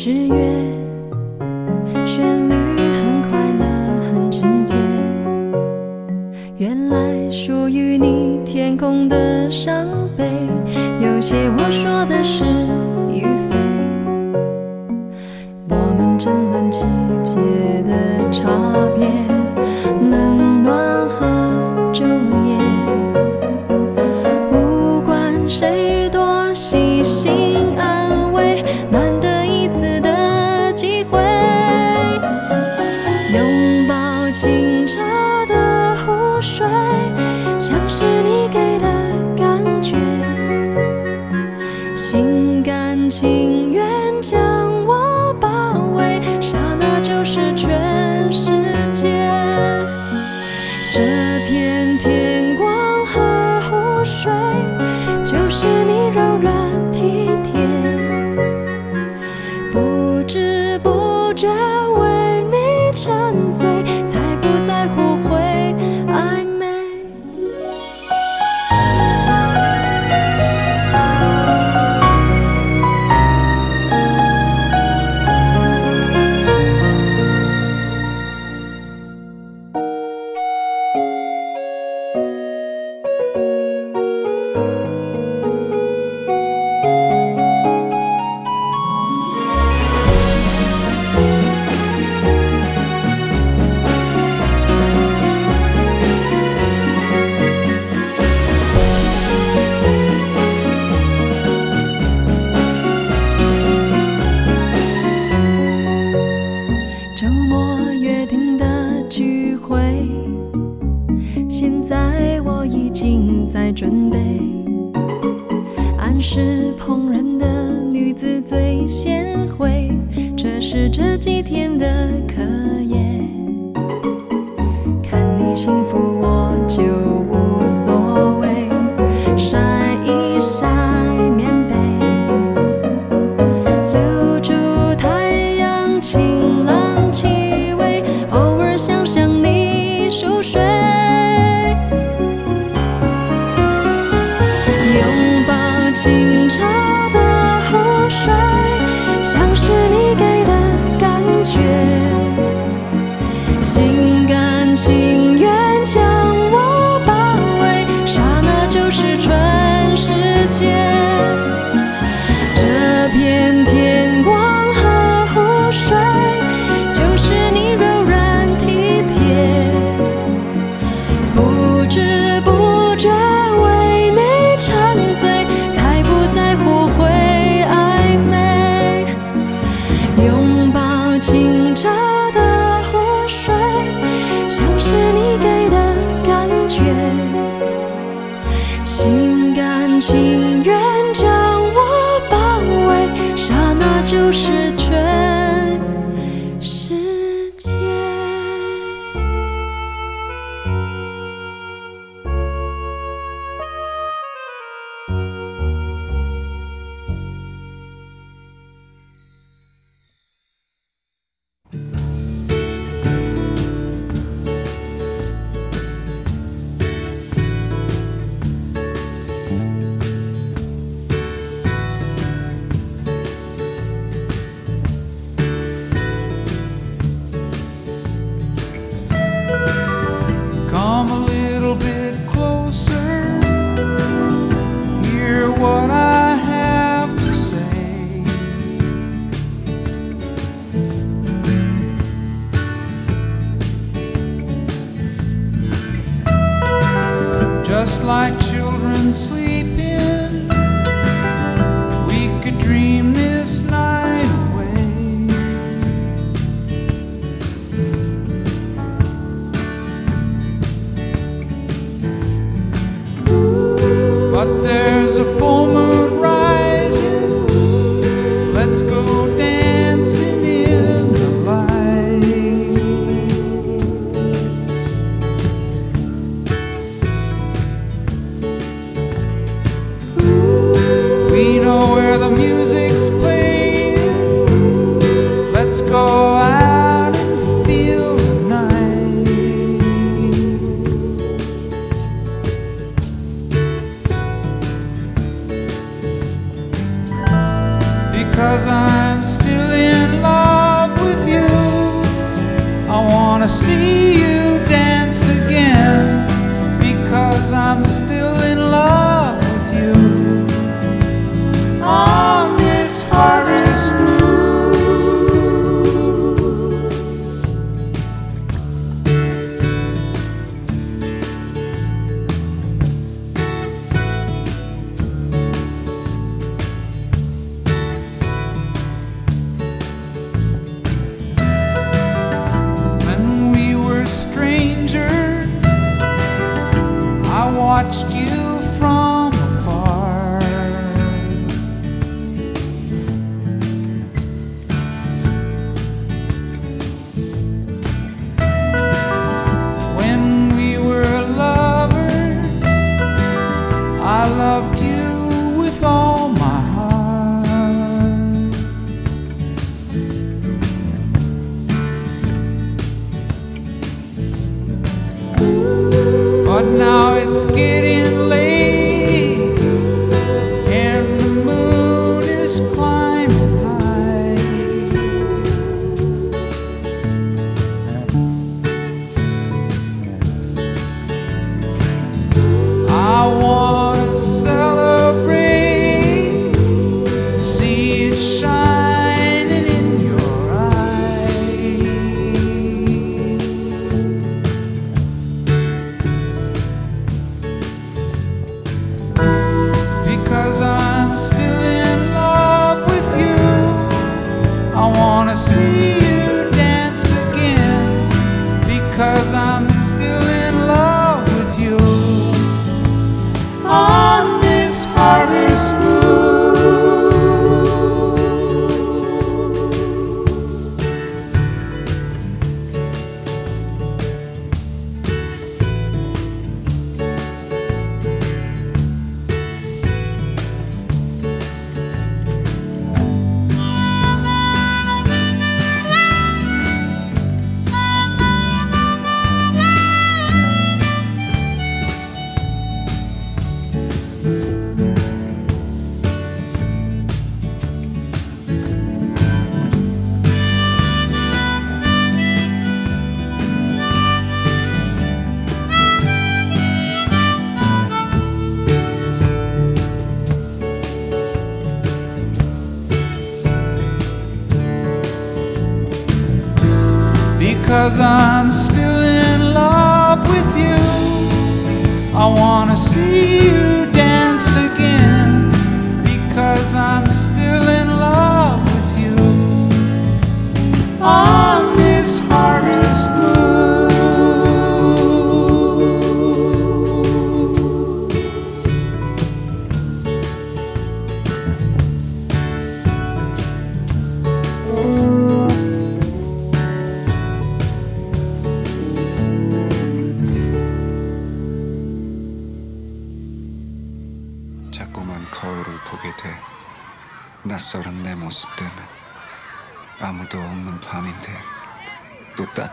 十月旋律很快乐很直接。原来属于你天空的伤悲有些我说的是与非。我们争论季节的差别心甘情愿 just like children sleeping.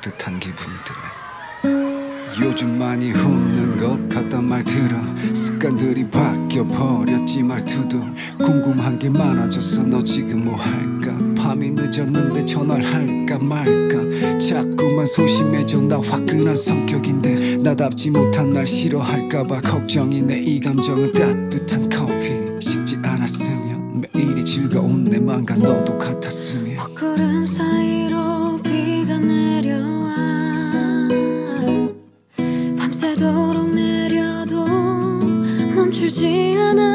따뜻한 기분이 드네. 요즘 많이 웃는 것 같단 말 들어. 습관들이 바뀌어버렸지 말투도. 궁금한 게 많아졌어. 너 지금 뭐 할까? 밤이 늦었는데 전화를 할까 말까? 자꾸만 소심해져. 나 화끈한 성격인데 나답지 못한 날 싫어할까봐 걱정이네 이 감정은 따뜻한 커피. 식지 않았으면 매일이 즐거운 내 맘과 너도 같았으면. 보이지 않아.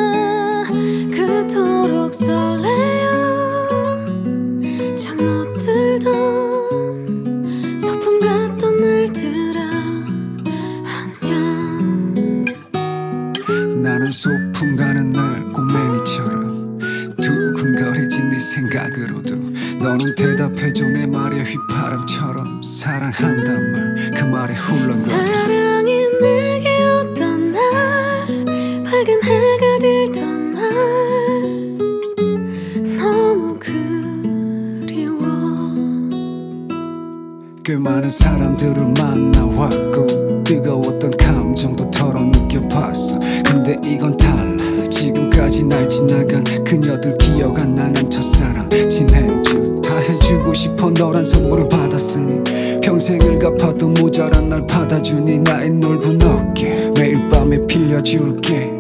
싶었어 근데 이건 달라 지금까지 날 지나간 그녀들 기억 안 나는 첫사랑. 친해주 다 해주고 싶어 너란 선물을 받았으니. 평생을 갚아도 모자란 날 받아주니 나의 넓은 어깨. 매일 밤에 빌려줄게.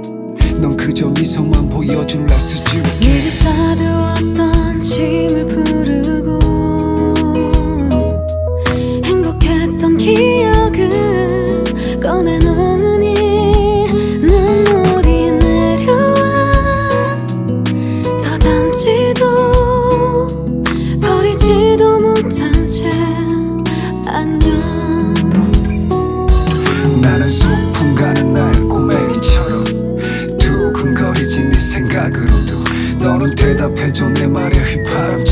넌 그저 미소만 보여줄라 수줍게. 내게 싸두었던 대답해줘 내 말에 휘파람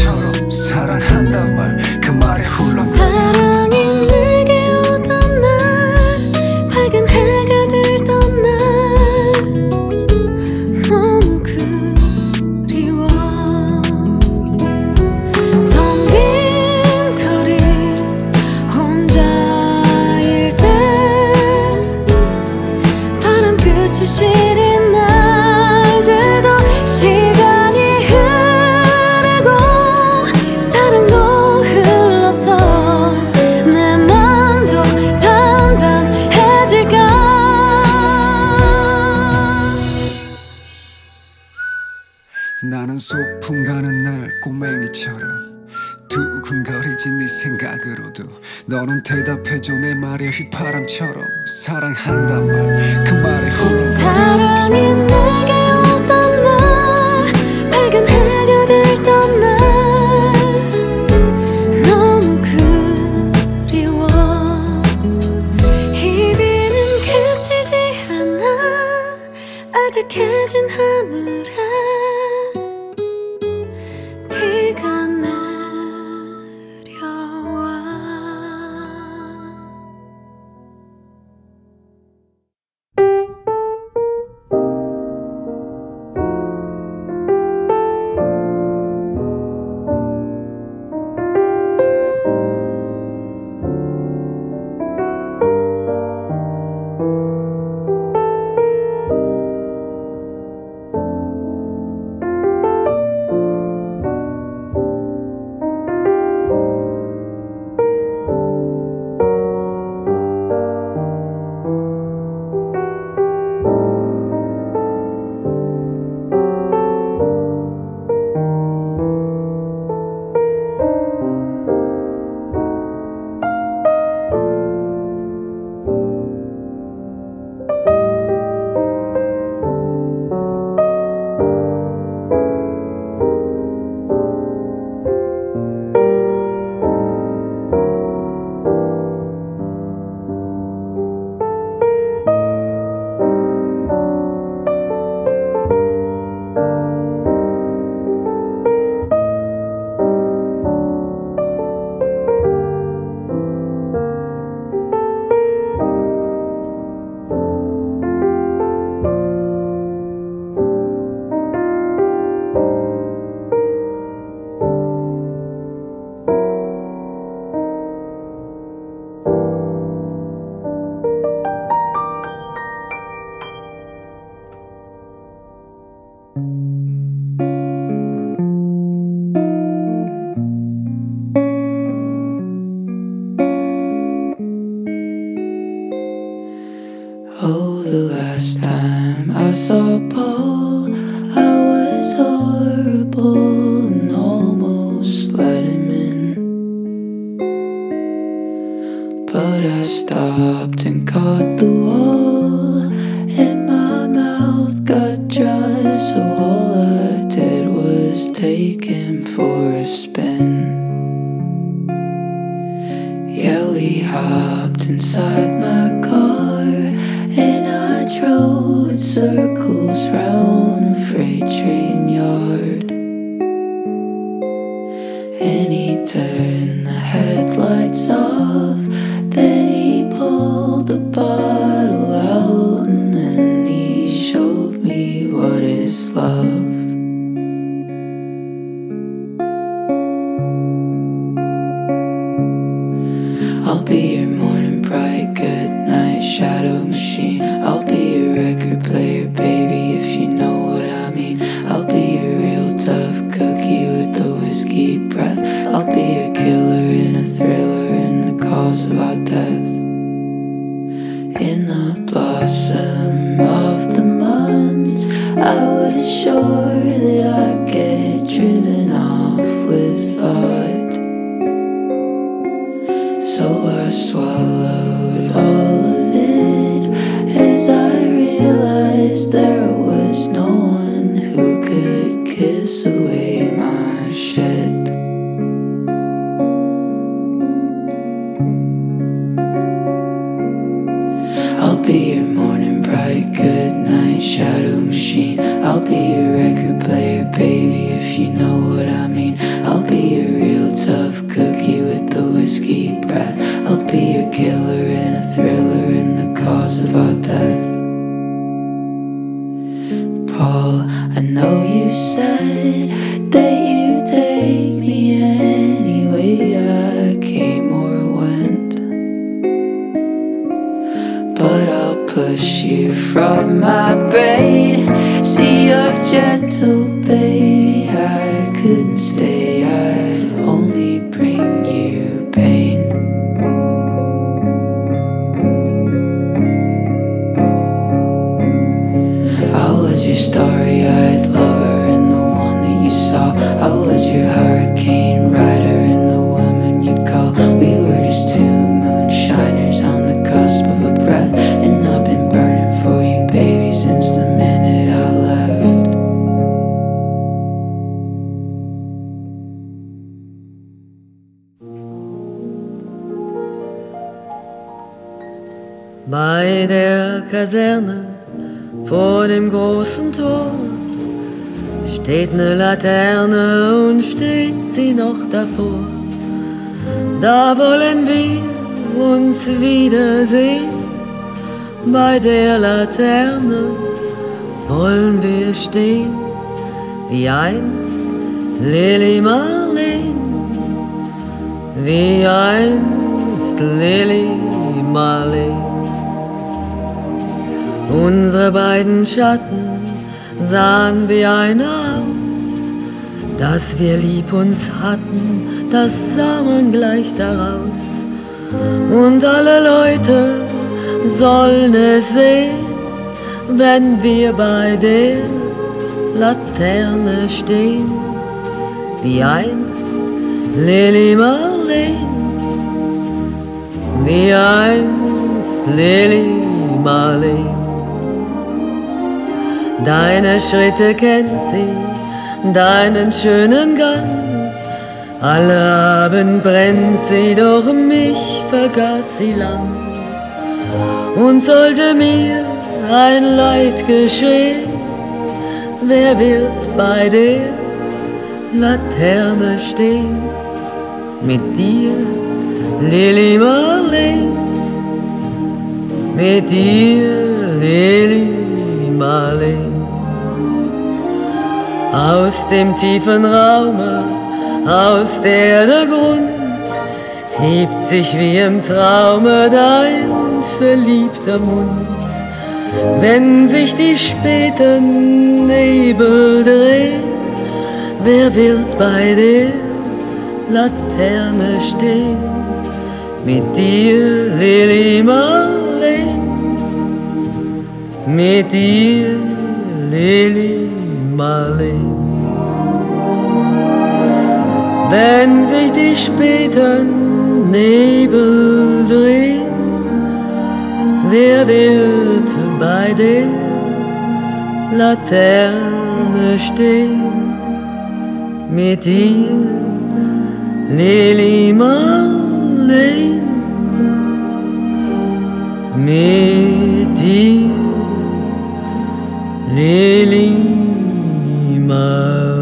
휘파람처럼 사랑한단 말. be your you know Kaserne vor dem großen Tor steht ne Laterne und steht sie noch davor. Da wollen wir uns wiedersehen. Bei der Laterne wollen wir stehen, wie einst Lili Marleen, wie einst Lili Marleen. Unsere beiden Schatten sahen wie einer aus, dass wir lieb uns hatten, das sah man gleich daraus. Und alle Leute sollen es sehen, wenn wir bei der Laterne stehen, wie einst Lili Marleen, wie einst Lili Marleen. Deine Schritte kennt sie, deinen schönen Gang. Alle Abend brennt sie, doch mich vergaß sie lang. Und sollte mir ein Leid geschehen, wer wird bei der Laterne stehen? Mit dir, Lili Marleen, mit dir, Lili Marleen. Aus dem tiefen Raume, aus der der Grund hebt sich wie im Traume dein verliebter Mund. Wenn sich die späten Nebel drehen, wer wird bei der Laterne stehen? Mit dir, Lili Marleen, mit dir, Lili Marleen. Wenn sich die späten Nebel drehen, wer wird bei der Laterne stehen? Mit dir, Lili Marleen, mit dir, Lily, my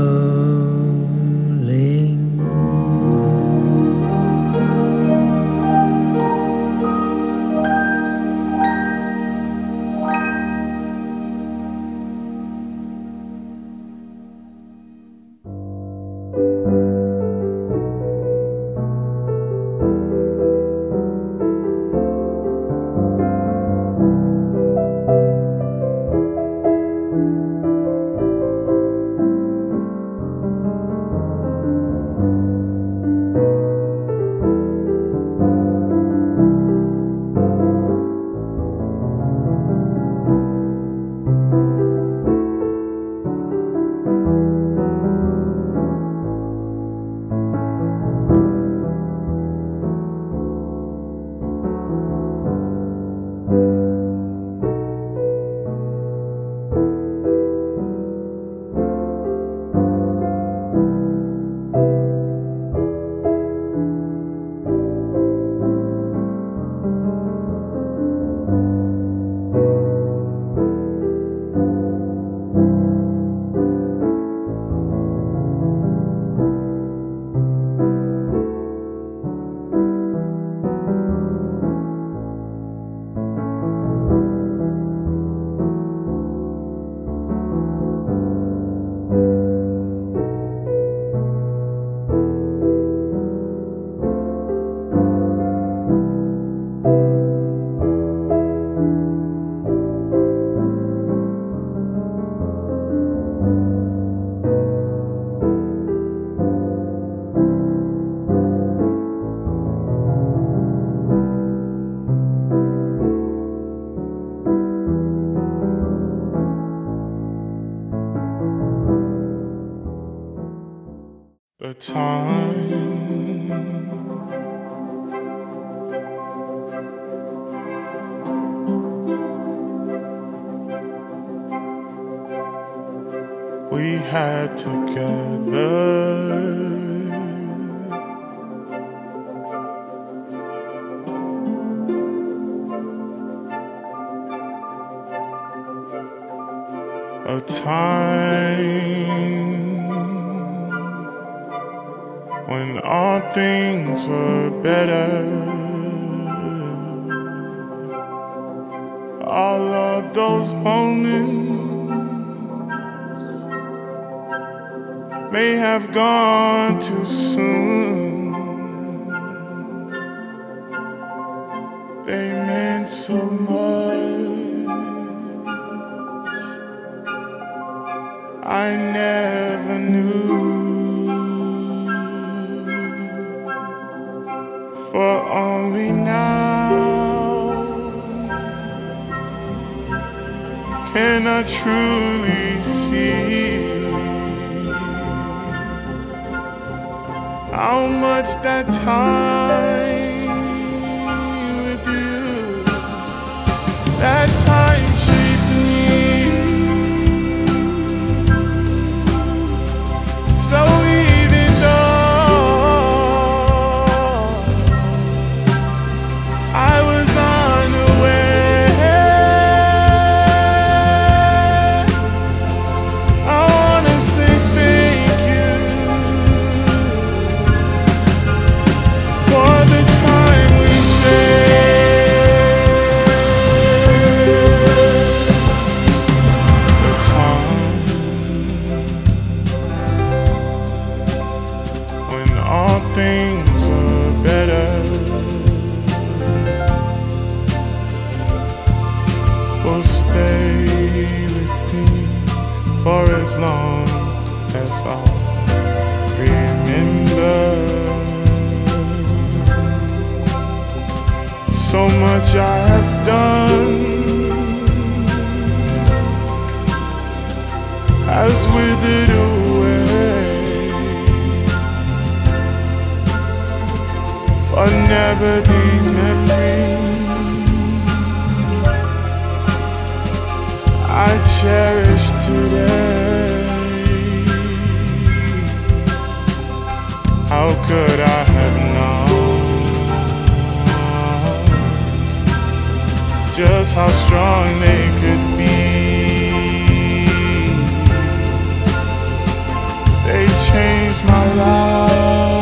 a time. We had together. a time all things were better. All of those moments may have gone too soon. They meant so much. I never knew. For only now. Can I truly see how much that time with you, that time just how strong they could be? They changed my life